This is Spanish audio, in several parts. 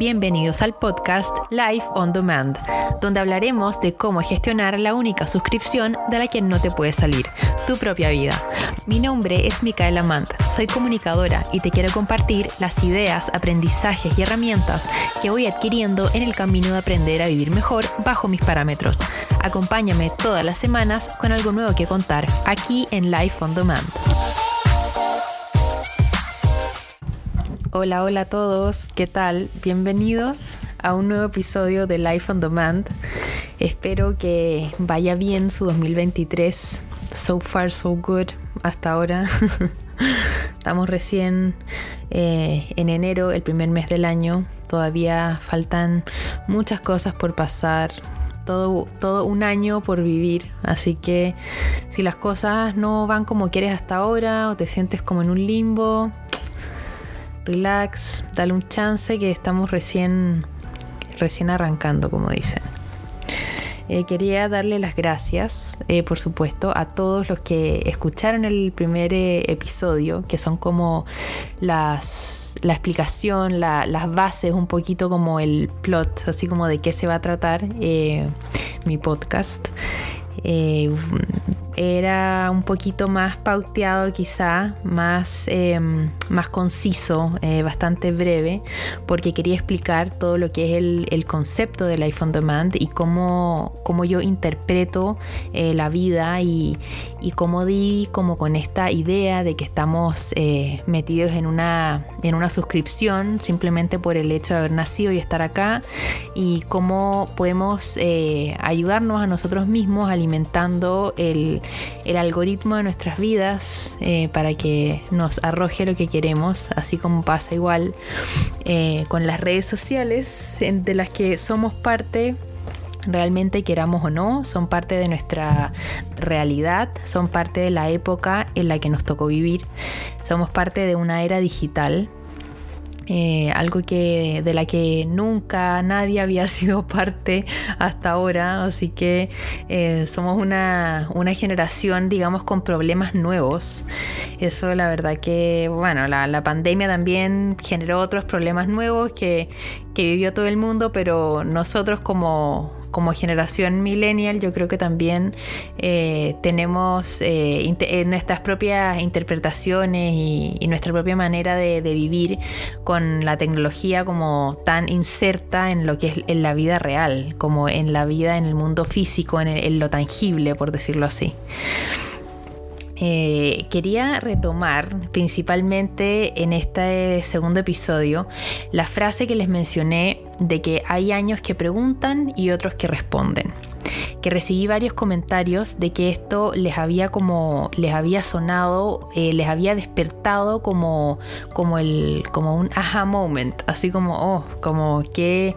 Bienvenidos al podcast Life on Demand, donde hablaremos de cómo gestionar la única suscripción de la que no te puede salir, tu propia vida. Mi nombre es Micaela Mant, soy comunicadora y te quiero compartir las ideas, aprendizajes y herramientas que voy adquiriendo en el camino de aprender a vivir mejor bajo mis parámetros. Acompáñame todas las semanas con algo nuevo que contar aquí en Life on Demand. Hola, hola a todos, ¿qué tal? Bienvenidos a un nuevo episodio de Life on Demand. Espero que vaya bien su 2023. So far, so good hasta ahora. Estamos recién eh, en enero, el primer mes del año. Todavía faltan muchas cosas por pasar, todo, todo, un año por vivir. Así que si las cosas no van como quieres hasta ahora o te sientes como en un limbo, relax, dale un chance que estamos recién, recién arrancando, como dicen. Eh, quería darle las gracias, eh, por supuesto, a todos los que escucharon el primer eh, episodio, que son como las, la explicación, las bases, un poquito como el plot, así como de qué se va a tratar mi podcast era un poquito más pauteado quizá, más, em, más conciso, eh, bastante breve, porque quería explicar todo lo que es el, el concepto del iPhone Demand y cómo, cómo yo interpreto eh, la vida y, y, cómo di como con esta idea de que estamos eh, metidos en una, en una suscripción simplemente por el hecho de haber nacido y estar acá y cómo podemos ayudarnos a nosotros mismos el algoritmo de nuestras vidas eh, para que nos arroje lo que queremos, así como pasa igual eh, con las redes sociales de las que somos parte realmente queramos o no, son parte de nuestra realidad, son parte de la época en la que nos tocó vivir, somos parte de una era digital eh, algo que de la que nunca nadie había sido parte hasta ahora, así que eh, somos una, generación, digamos, con problemas nuevos. Eso la verdad que, bueno, la, pandemia también generó otros problemas nuevos que, que vivió todo el mundo, pero nosotros como como generación millennial yo creo que también eh, tenemos eh, eh, nuestras propias interpretaciones y, nuestra propia manera de, vivir con la tecnología como tan inserta en lo que es en la vida real, como en la vida en el mundo físico, en, lo tangible, por decirlo así. Quería retomar principalmente en este segundo episodio la frase que les mencioné de que hay años que preguntan y otros que responden. Que recibí varios comentarios de que esto les había como les había sonado, eh, les había despertado como como el como un aha moment, así como oh, como que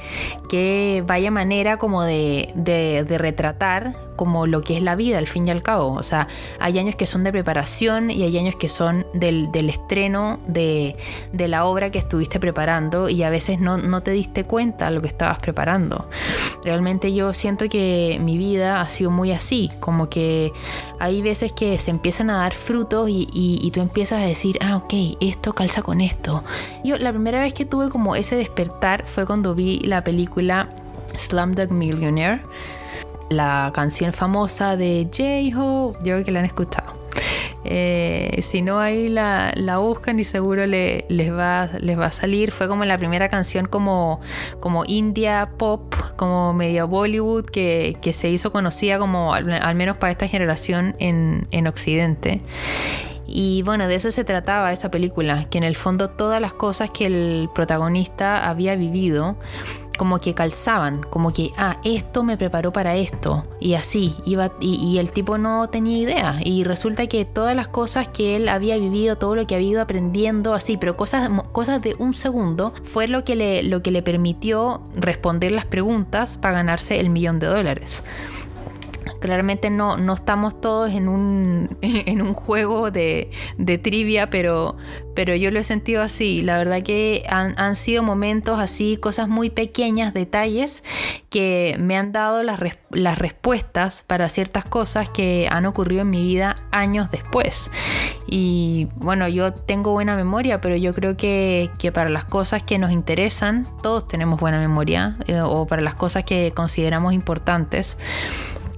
que vaya manera como de, de, retratar como lo que es la vida al fin y al cabo. O sea, hay años que son de preparación y hay años que son del, estreno de, la obra que estuviste preparando y a veces no, te diste cuenta lo que estabas preparando. Realmente yo siento que mi vida ha sido muy así, como que hay veces que se empiezan a dar frutos y, tú empiezas a decir, ah, ok, esto calza con esto. Yo la primera vez que tuve como ese despertar fue cuando vi la película Slumdog Millionaire, la canción famosa de J-Ho, yo creo que la han escuchado. Eh, si no, ahí la, buscan y seguro les, va, les va a salir. Fue como la primera canción como, como India pop, como medio Bollywood, que, se hizo conocida como, al, menos para esta generación en, en Occidente. Y bueno, de eso se trataba esa película, que en el fondo todas las cosas que el protagonista había vivido como que calzaban, como que, ah, esto me preparó para esto, y así, iba, y, el tipo no tenía idea, y resulta que todas las cosas que él había vivido, todo lo que había ido aprendiendo, así, pero cosas, cosas de un segundo, fue lo que, le, lo que le permitió responder las preguntas para ganarse el millón de dólares. Claramente no, no estamos todos en un, en un juego de, de, trivia, pero, pero yo lo he sentido así. La verdad que han, han, sido momentos así, cosas muy pequeñas, detalles, que me han dado las, las respuestas para ciertas cosas que han ocurrido en mi vida años después. Y bueno, yo tengo buena memoria, pero yo creo que, que para las cosas que nos interesan, todos tenemos buena memoria, eh, o para las cosas que consideramos importantes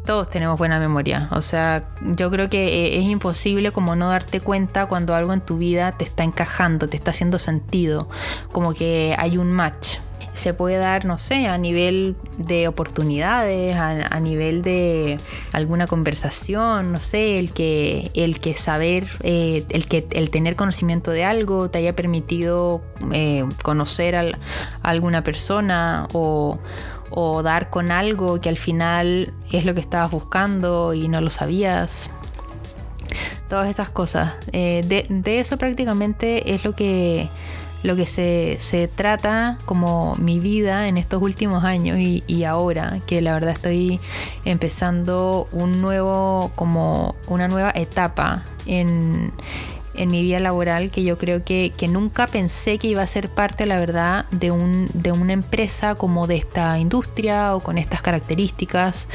todos tenemos buena memoria. O sea, yo creo que eh, es imposible como no darte cuenta cuando algo en tu vida te está encajando, te está haciendo sentido, como que hay un match. Se puede dar, no sé, a nivel de oportunidades, a, nivel de alguna conversación, no sé, el que, el que saber, eh, el que el tener conocimiento de algo te haya permitido eh, conocer a alguna persona o, o dar con algo que al final es lo que estabas buscando y no lo sabías. Todas esas cosas. Eh, de, eso prácticamente es lo que, lo que se, trata como mi vida en estos últimos años y, y, ahora, que la verdad estoy empezando un nuevo, como una nueva etapa en, en mi vida laboral que yo creo que, nunca pensé que iba a ser parte, la verdad, de, un, de una empresa como de esta industria o con estas características.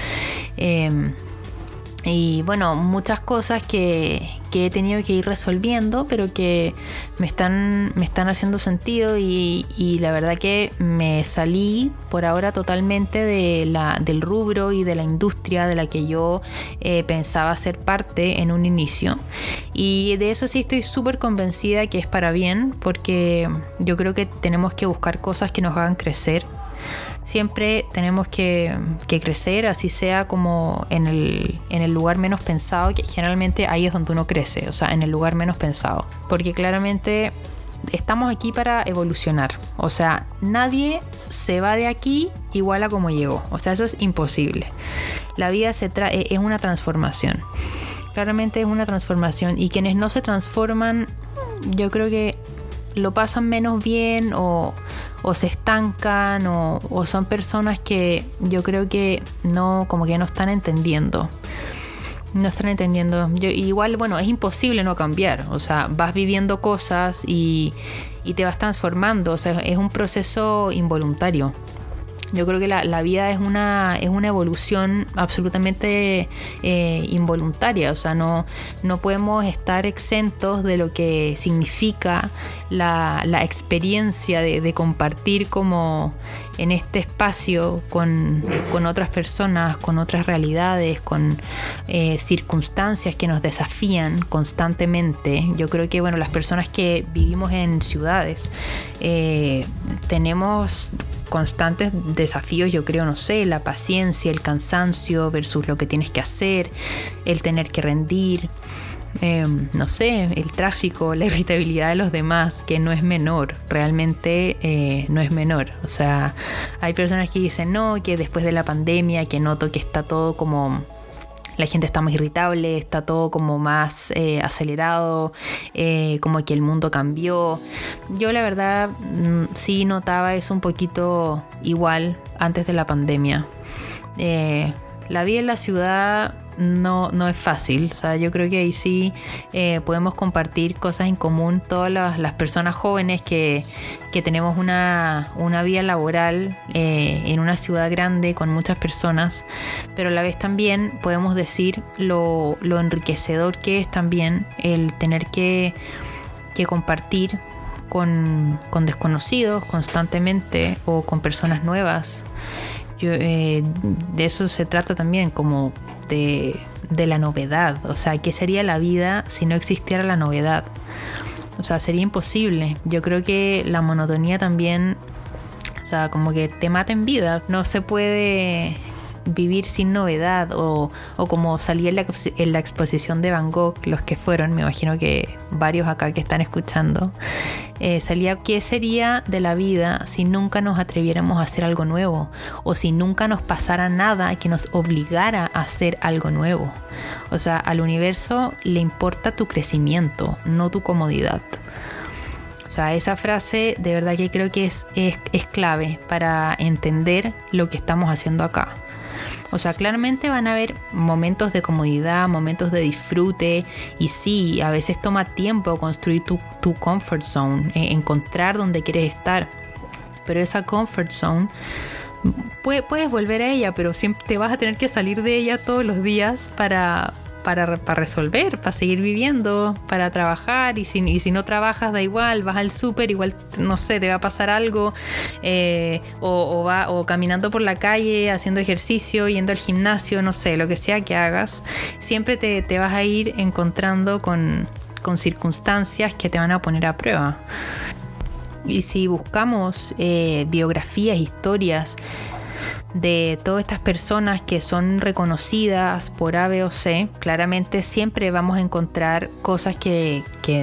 Em, y bueno, muchas cosas que, que, he tenido que ir resolviendo, pero que me están, me están haciendo sentido y, y, la verdad que me salí por ahora totalmente de la, del rubro y de la industria de la que yo eh, pensaba ser parte en un inicio. Y de eso sí estoy súper convencida que es para bien, porque yo creo que tenemos que buscar cosas que nos hagan crecer siempre tenemos que, crecer, así sea como en el, lugar menos pensado, que generalmente ahí es donde uno crece, o sea, en el lugar menos pensado. Porque claramente estamos aquí para evolucionar, o sea, nadie se va de aquí igual a como llegó, o sea, eso es imposible. La vida se e, es una transformación. Claramente es una transformación y quienes no se transforman, yo creo que lo pasan menos bien o, se estancan o, son personas que yo creo que no, como que no están entendiendo. No están entendiendo. igual, bueno, es imposible no cambiar. O sea, vas viviendo cosas y, y te vas transformando. O sea, es un proceso involuntario. Yo creo que la, vida es una, es una evolución absolutamente eh, involuntaria, o sea, no, no podemos estar exentos de lo que significa la, experiencia de, compartir como en este espacio con, otras personas, con otras realidades, con eh, circunstancias que nos desafían constantemente. Yo creo que bueno, las personas que vivimos en ciudades eh, tenemos constantes desafíos, yo creo, no sé, la paciencia, el cansancio versus lo que tienes que hacer, el tener que rendir, em, no sé, el tráfico, la irritabilidad de los demás, que no es menor, realmente eh, no es menor. O sea, hay personas que dicen, no, que después de la pandemia, que noto que está todo como la gente está más irritable, está todo como más eh, acelerado, eh, como que el mundo cambió. Yo la verdad mm, sí notaba eso un poquito igual antes de la pandemia. Eh, la vida en la ciudad no, no es fácil. O sea, yo creo que ahí sí eh, podemos compartir cosas en común todas las, personas jóvenes que, tenemos una, vida laboral eh, en una ciudad grande con muchas personas, pero a la vez también podemos decir lo, enriquecedor que es también el tener que, compartir con, desconocidos constantemente o con personas nuevas. Eh, de eso se trata también, como de, la novedad. O sea, ¿qué sería la vida si no existiera la novedad? O sea, sería imposible. Yo creo que la monotonía también, o sea, como que te mata en vida. No se puede vivir sin novedad o, como salía en la, exposición de Van Gogh, los que fueron, me imagino que varios acá que están escuchando, eh, salía qué sería de la vida si nunca nos atreviéramos a hacer algo nuevo o si nunca nos pasara nada que nos obligara a hacer algo nuevo. O sea, al universo le importa tu crecimiento, no tu comodidad. O sea, esa frase de verdad que creo que es, es, es clave para entender lo que estamos haciendo acá. O sea, claramente van a haber momentos de comodidad, momentos de disfrute y sí, a veces toma tiempo construir tu, tu comfort zone, eh, encontrar donde quieres estar. Pero esa comfort zone puedes volver a ella, pero siempre te vas a tener que salir de ella todos los días para, para, resolver, para seguir viviendo, para trabajar. Y si, y si no trabajas, da igual, vas al súper, igual, no sé, te va a pasar algo. Eh, o, va, o caminando por la calle, haciendo ejercicio, yendo al gimnasio, no sé, lo que sea que hagas. Siempre te, te vas a ir encontrando con, con circunstancias que te van a poner a prueba. Y si buscamos eh, biografías, historias de todas estas personas que son reconocidas por A, B o C, claramente siempre vamos a encontrar cosas que,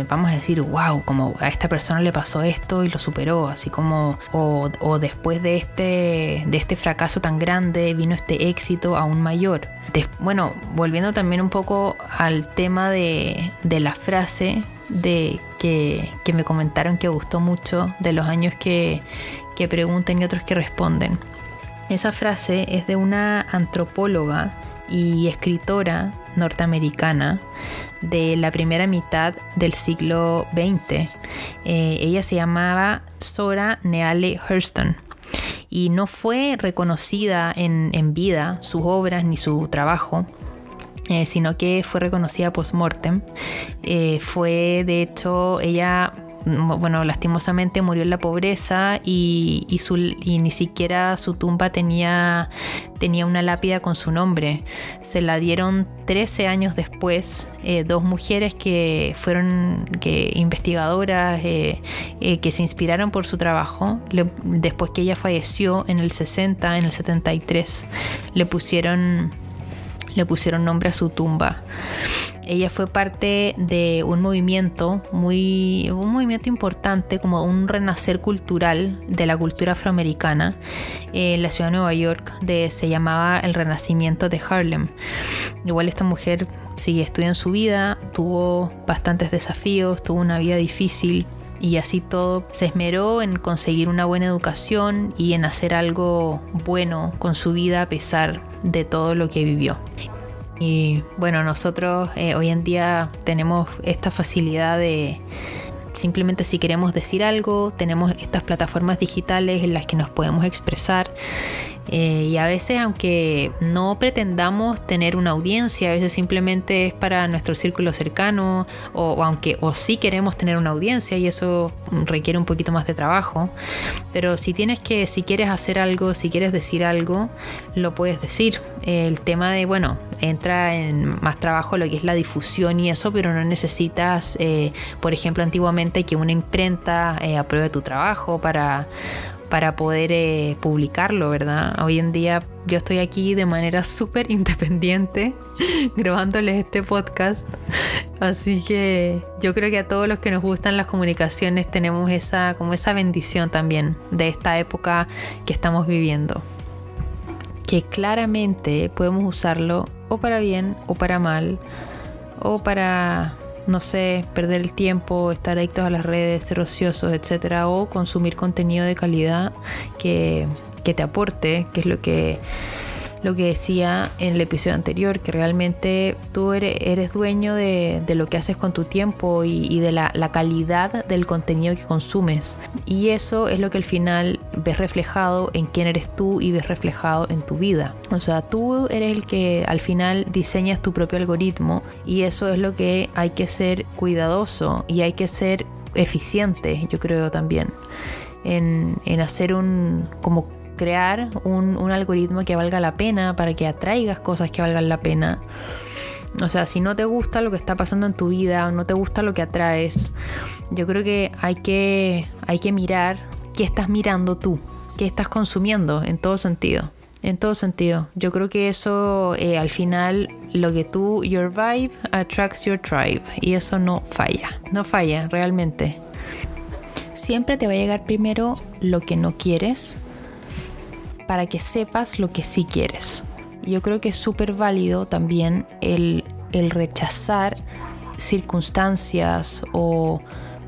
vamos a decir, wow, como a esta persona le pasó esto y lo superó, así como, o, después de este, de este fracaso tan grande vino este éxito aún mayor. bueno, volviendo también un poco al tema de, de la frase de que, me comentaron que gustó mucho de los años que, que preguntan y otros que responden. Esa frase es de una antropóloga y escritora norteamericana de la primera mitad del siglo XX. Eh, ella se llamaba Sora Neale Hurston y no fue reconocida en, en vida sus obras ni su trabajo eh, sino que fue reconocida post-mortem. Eh, fue, de hecho, ella bueno, lastimosamente murió en la pobreza y, ni siquiera su tumba tenía, tenía una lápida con su nombre. Se la dieron 13 años después, eh, dos mujeres que fueron que, investigadoras, que se inspiraron por su trabajo. después que ella falleció en el 60, en el 73, le pusieron le pusieron nombre a su tumba. Ella fue parte de un movimiento muy un movimiento importante como un renacer cultural de la cultura afroamericana en la ciudad de Nueva York de, se llamaba el renacimiento de Harlem. Igual esta mujer sigue estudiando su vida, tuvo bastantes desafíos, tuvo una vida difícil, y así todo se esmeró en conseguir una buena educación y en hacer algo bueno con su vida a pesar de todo lo que vivió. Y bueno, nosotros eh, hoy en día tenemos esta facilidad de simplemente si queremos decir algo, tenemos estas plataformas digitales en las que nos podemos expresar eh, y a veces, aunque no pretendamos tener una audiencia, a veces simplemente es para nuestro círculo cercano, o, aunque o sí queremos tener una audiencia y eso requiere un poquito más de trabajo. Pero si tienes que, si quieres hacer algo, si quieres decir algo, lo puedes decir. El tema de, bueno, entra en más trabajo lo que es la difusión y eso, pero no necesitas, eh, por ejemplo, antiguamente que una imprenta eh, apruebe tu trabajo para para poder eh, publicarlo, ¿verdad? Hoy en día yo estoy aquí de manera súper independiente grabándoles este podcast. Así que yo creo que a todos los que nos gustan las comunicaciones tenemos esa, como esa bendición también de esta época que estamos viviendo. Que claramente podemos usarlo o para bien o para mal o para no sé, perder el tiempo, estar adictos a las redes, ser ociosos, etcétera, o consumir contenido de calidad que, que te aporte, que es lo que lo que decía en el episodio anterior, que realmente tú eres, dueño de, lo que haces con tu tiempo y, de la, calidad del contenido que consumes. Y eso es lo que al final ves reflejado en quién eres tú y ves reflejado en tu vida. O sea, tú eres el que al final diseñas tu propio algoritmo y eso es lo que hay que ser cuidadoso y hay que ser eficiente, yo creo también. En, en, hacer un como crear un, algoritmo que valga la pena para que atraigas cosas que valgan la pena. O sea, si no te gusta lo que está pasando en tu vida o no te gusta lo que atraes, yo creo que hay que, hay que mirar qué estás mirando tú, qué estás consumiendo en todo sentido. En todo sentido. Yo creo que eso eh, al final lo que tú, your vibe attracts your tribe. Y eso no falla. No falla realmente. Siempre te va a llegar primero lo que no quieres para que sepas lo que sí quieres. Yo creo que es súper válido también el, rechazar circunstancias o,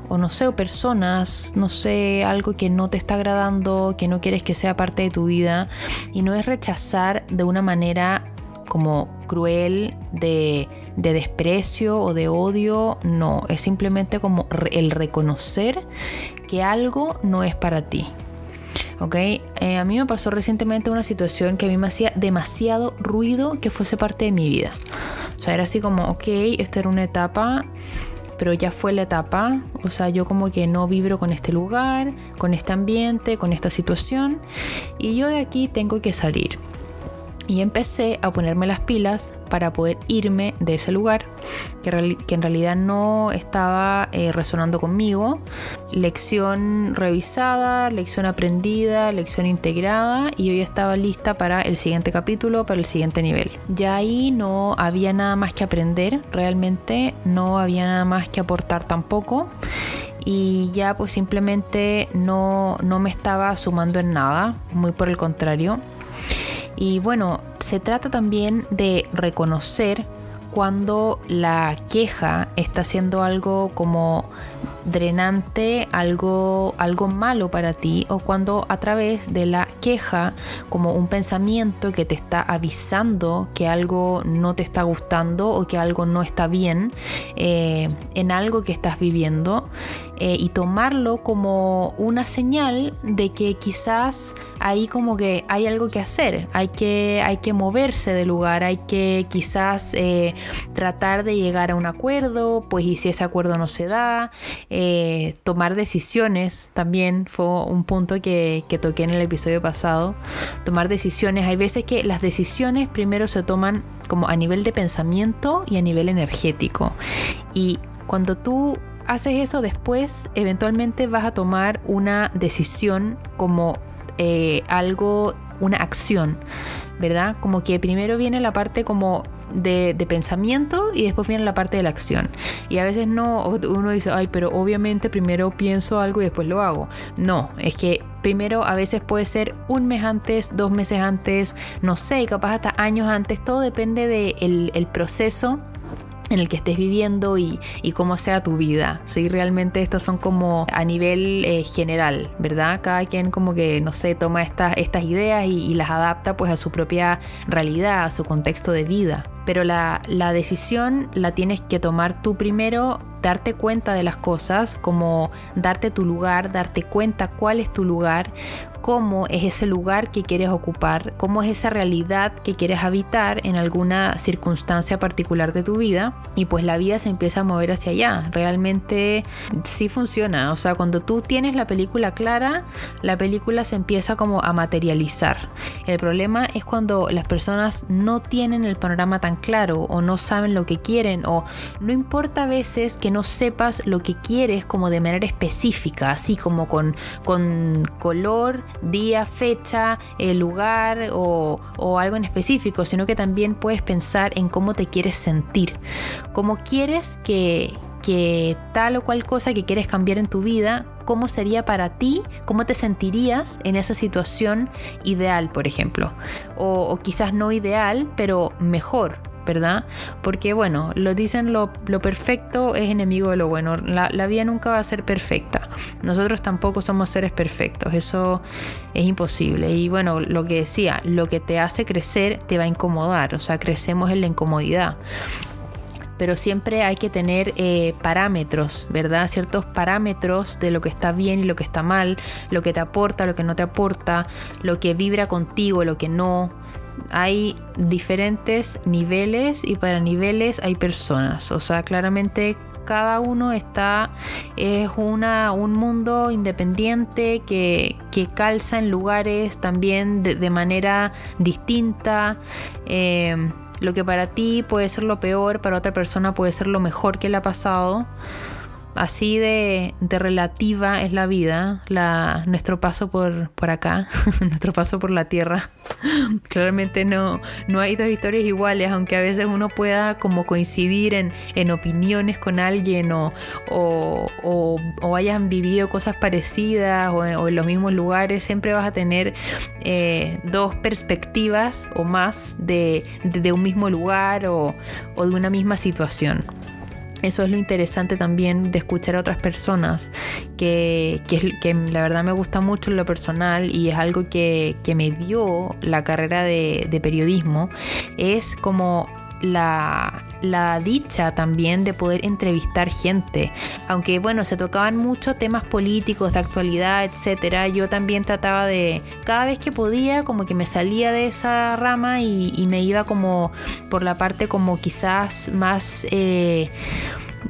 o no sé, o personas, no sé, algo que no te está agradando, que no quieres que sea parte de tu vida. Y no es rechazar de una manera como cruel de, desprecio o de odio, no, es simplemente como el reconocer que algo no es para ti. ¿Ok? Eh, a mí me pasó recientemente una situación que a mí me hacía demasiado ruido que fuese parte de mi vida. O sea, era así como, ok, esta era una etapa, pero ya fue la etapa. O sea, yo como que no vibro con este lugar, con este ambiente, con esta situación. Y yo de aquí tengo que salir y empecé a ponerme las pilas para poder irme de ese lugar que, en realidad no estaba eh, resonando conmigo. Lección revisada, lección aprendida, lección integrada y hoy estaba lista para el siguiente capítulo, para el siguiente nivel. Ya ahí no había nada más que aprender, realmente no había nada más que aportar tampoco y ya pues simplemente no, no me estaba sumando en nada, muy por el contrario y bueno, se trata también de reconocer cuando la queja está haciendo algo como drenante, algo, algo malo para ti, o cuando a través de la queja, como un pensamiento que te está avisando que algo no te está gustando o que algo no está bien eh, en algo que estás viviendo, eh, y tomarlo como una señal de que quizás ahí como que hay algo que hacer, hay que, hay que moverse del lugar, hay que quizás eh, tratar de llegar a un acuerdo, pues y si ese acuerdo no se da, eh, tomar decisiones también fue un punto que, que toqué en el episodio pasado, tomar decisiones, hay veces que las decisiones primero se toman como a nivel de pensamiento y a nivel energético. Y cuando tú haces eso después, eventualmente vas a tomar una decisión como eh, algo, una acción, ¿verdad? Como que primero viene la parte como de, pensamiento y después viene la parte de la acción. Y a veces no, uno dice, ay, pero obviamente primero pienso algo y después lo hago. No, es que primero a veces puede ser un mes antes, dos meses antes, no sé, capaz hasta años antes, todo depende del el proceso en el que estés viviendo y, cómo sea tu vida. ¿sí? Realmente estos son como a nivel eh, general, ¿verdad? Cada quien como que, no sé, toma estas, estas ideas y, y, las adapta pues a su propia realidad, a su contexto de vida. Pero la, la decisión la tienes que tomar tú primero darte cuenta de las cosas, como darte tu lugar, darte cuenta cuál es tu lugar, cómo es ese lugar que quieres ocupar, cómo es esa realidad que quieres habitar en alguna circunstancia particular de tu vida y pues la vida se empieza a mover hacia allá. Realmente sí funciona, o sea, cuando tú tienes la película clara, la película se empieza como a materializar. El problema es cuando las personas no tienen el panorama tan claro o no saben lo que quieren o no importa a veces que no sepas lo que quieres como de manera específica, así como con, con color, día, fecha, el lugar o, algo en específico, sino que también puedes pensar en cómo te quieres sentir, cómo quieres que, que tal o cual cosa que quieres cambiar en tu vida, cómo sería para ti, cómo te sentirías en esa situación ideal, por ejemplo. O, quizás no ideal, pero mejor, ¿verdad? Porque bueno, lo dicen lo, perfecto es enemigo de lo bueno. La, la, vida nunca va a ser perfecta. Nosotros tampoco somos seres perfectos. Eso es imposible. Y bueno, lo que decía, lo que te hace crecer te va a incomodar. O sea, crecemos en la incomodidad pero siempre hay que tener eh, parámetros, ¿verdad? Ciertos parámetros de lo que está bien y lo que está mal, lo que te aporta, lo que no te aporta, lo que vibra contigo, lo que no, hay diferentes niveles y para niveles hay personas. O sea, claramente cada uno está, es una, un mundo independiente que, calza en lugares también de, manera distinta. Eh, lo que para ti puede ser lo peor, para otra persona puede ser lo mejor que le ha pasado. Así de, relativa es la vida, nuestro paso por, por acá, nuestro paso por la tierra. Claramente no, no hay dos historias iguales, aunque a veces uno pueda como coincidir en, en opiniones con alguien o, o, o, hayan vivido cosas parecidas o en, los mismos lugares, siempre vas a tener eh, dos perspectivas o más de, de, de un mismo lugar o de una misma situación. Eso es lo interesante también de escuchar a otras personas, que, que, la verdad me gusta mucho en lo personal y es algo que, me dio la carrera de periodismo, es como la, la, dicha también de poder entrevistar gente. Aunque bueno, se tocaban mucho temas políticos, de actualidad, etcétera. Yo también trataba de, cada vez que podía, como que me salía de esa rama y, me iba como por la parte como quizás más eh,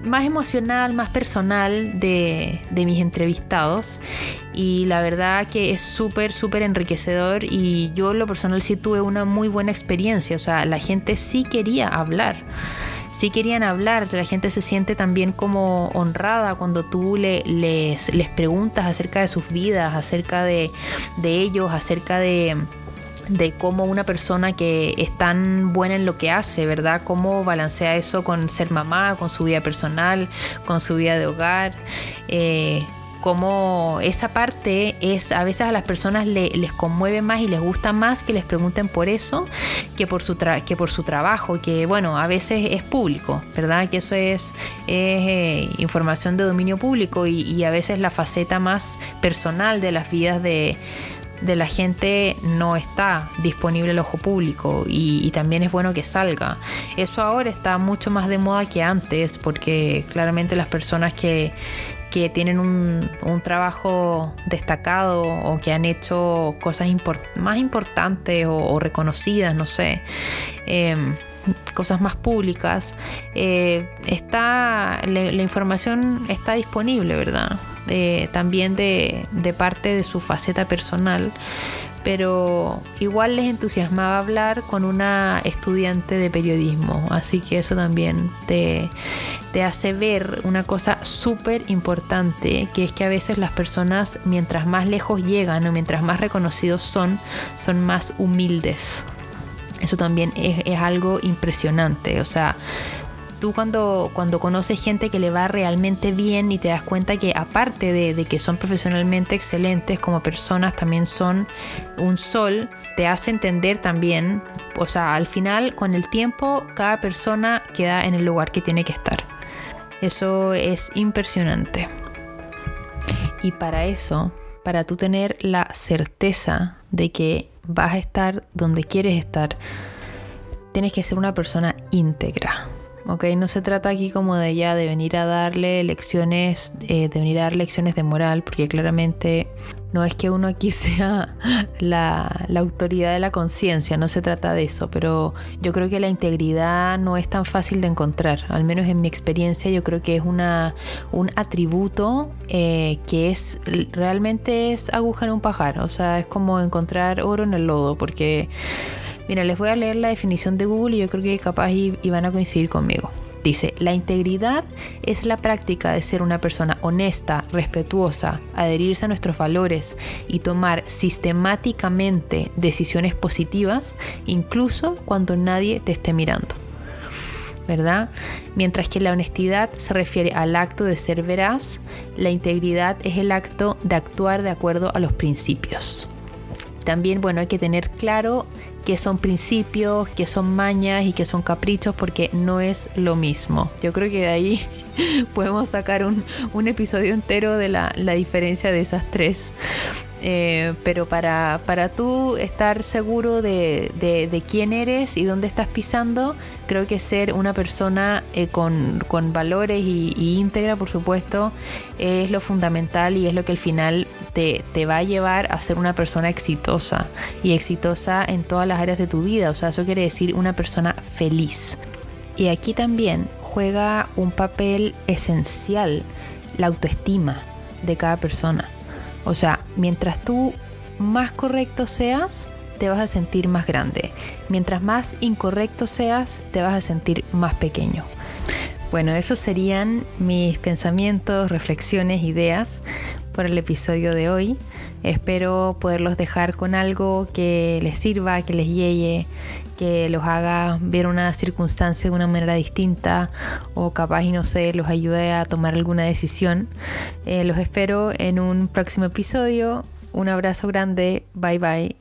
más emocional, más personal de, mis entrevistados. Y la verdad que es súper, súper enriquecedor y yo lo personal sí tuve una muy buena experiencia. O sea, la gente sí quería hablar. Sí querían hablar, la gente se siente también como honrada cuando tú le, les, les preguntas acerca de sus vidas, acerca de, de ellos, acerca de, de cómo una persona que es tan buena en lo que hace, ¿verdad? Cómo balancea eso con ser mamá, con su vida personal, con su vida de hogar. Eh, cómo esa parte es a veces a las personas les conmueve más y les gusta más que les pregunten por eso que por su que por su trabajo que bueno a veces es público verdad que eso es, eh, información de dominio público y, a veces la faceta más personal de las vidas de, de la gente no está disponible al ojo público y, también es bueno que salga. Eso ahora está mucho más de moda que antes porque claramente las personas que, tienen un, trabajo destacado o que han hecho cosas más importantes o, reconocidas, no sé. Em, cosas más públicas, eh, está, la información está disponible, ¿verdad? También de, parte de su faceta personal, pero igual les entusiasmaba hablar con una estudiante de periodismo, así que eso también te, hace ver una cosa súper importante, que es que a veces las personas mientras más lejos llegan o mientras más reconocidos son, son más humildes. Eso también es, es algo impresionante, o sea, tú cuando, cuando conoces gente que le va realmente bien y te das cuenta que aparte de, que son profesionalmente excelentes como personas, también son un sol, te hace entender también, o sea, al final con el tiempo cada persona queda en el lugar que tiene que estar. Eso es impresionante. Y para eso, para tú tener la certeza de que vas a estar donde quieres estar, tienes que ser una persona íntegra. ¿Ok? No se trata aquí como de ya de venir a darle lecciones, eh, de venir a dar lecciones de moral, porque claramente no es que uno aquí sea la, autoridad de la conciencia, no se trata de eso, pero yo creo que la integridad no es tan fácil de encontrar, al menos en mi experiencia yo creo que es una, un atributo eh, que es realmente es aguja en un pajar, o sea, es como encontrar oro en el lodo, porque Mira, les voy a leer la definición de Google y yo creo que capaz iban a coincidir conmigo. Dice, la integridad es la práctica de ser una persona honesta, respetuosa, adherirse a nuestros valores y tomar sistemáticamente decisiones positivas, incluso cuando nadie te esté mirando. ¿verdad? Mientras que la honestidad se refiere al acto de ser veraz, la integridad es el acto de actuar de acuerdo a los principios. También, bueno, hay que tener claro que son principios, que son mañas y que son caprichos porque no es lo mismo. Yo creo que de ahí podemos sacar un, episodio entero de la, diferencia de esas tres. Eh, pero para, para tú estar seguro de, de, quién eres y dónde estás pisando, creo que ser una persona eh, con, con, valores y, íntegra, por supuesto, es lo fundamental y es lo que al final te, te, va a llevar a ser una persona exitosa y exitosa en todas las áreas de tu vida. O sea, eso quiere decir una persona feliz. Y aquí también juega un papel esencial la autoestima de cada persona. O sea, mientras tú más correcto seas, te vas a sentir más grande. Mientras más incorrecto seas, te vas a sentir más pequeño. Bueno, esos serían mis pensamientos, reflexiones, ideas por el episodio de hoy. Espero poderlos dejar con algo que les sirva, que les llegue, que los haga ver una circunstancia de una manera distinta o capaz y no sé, los ayude a tomar alguna decisión. Eh, los espero en un próximo episodio. Un abrazo grande. Bye bye.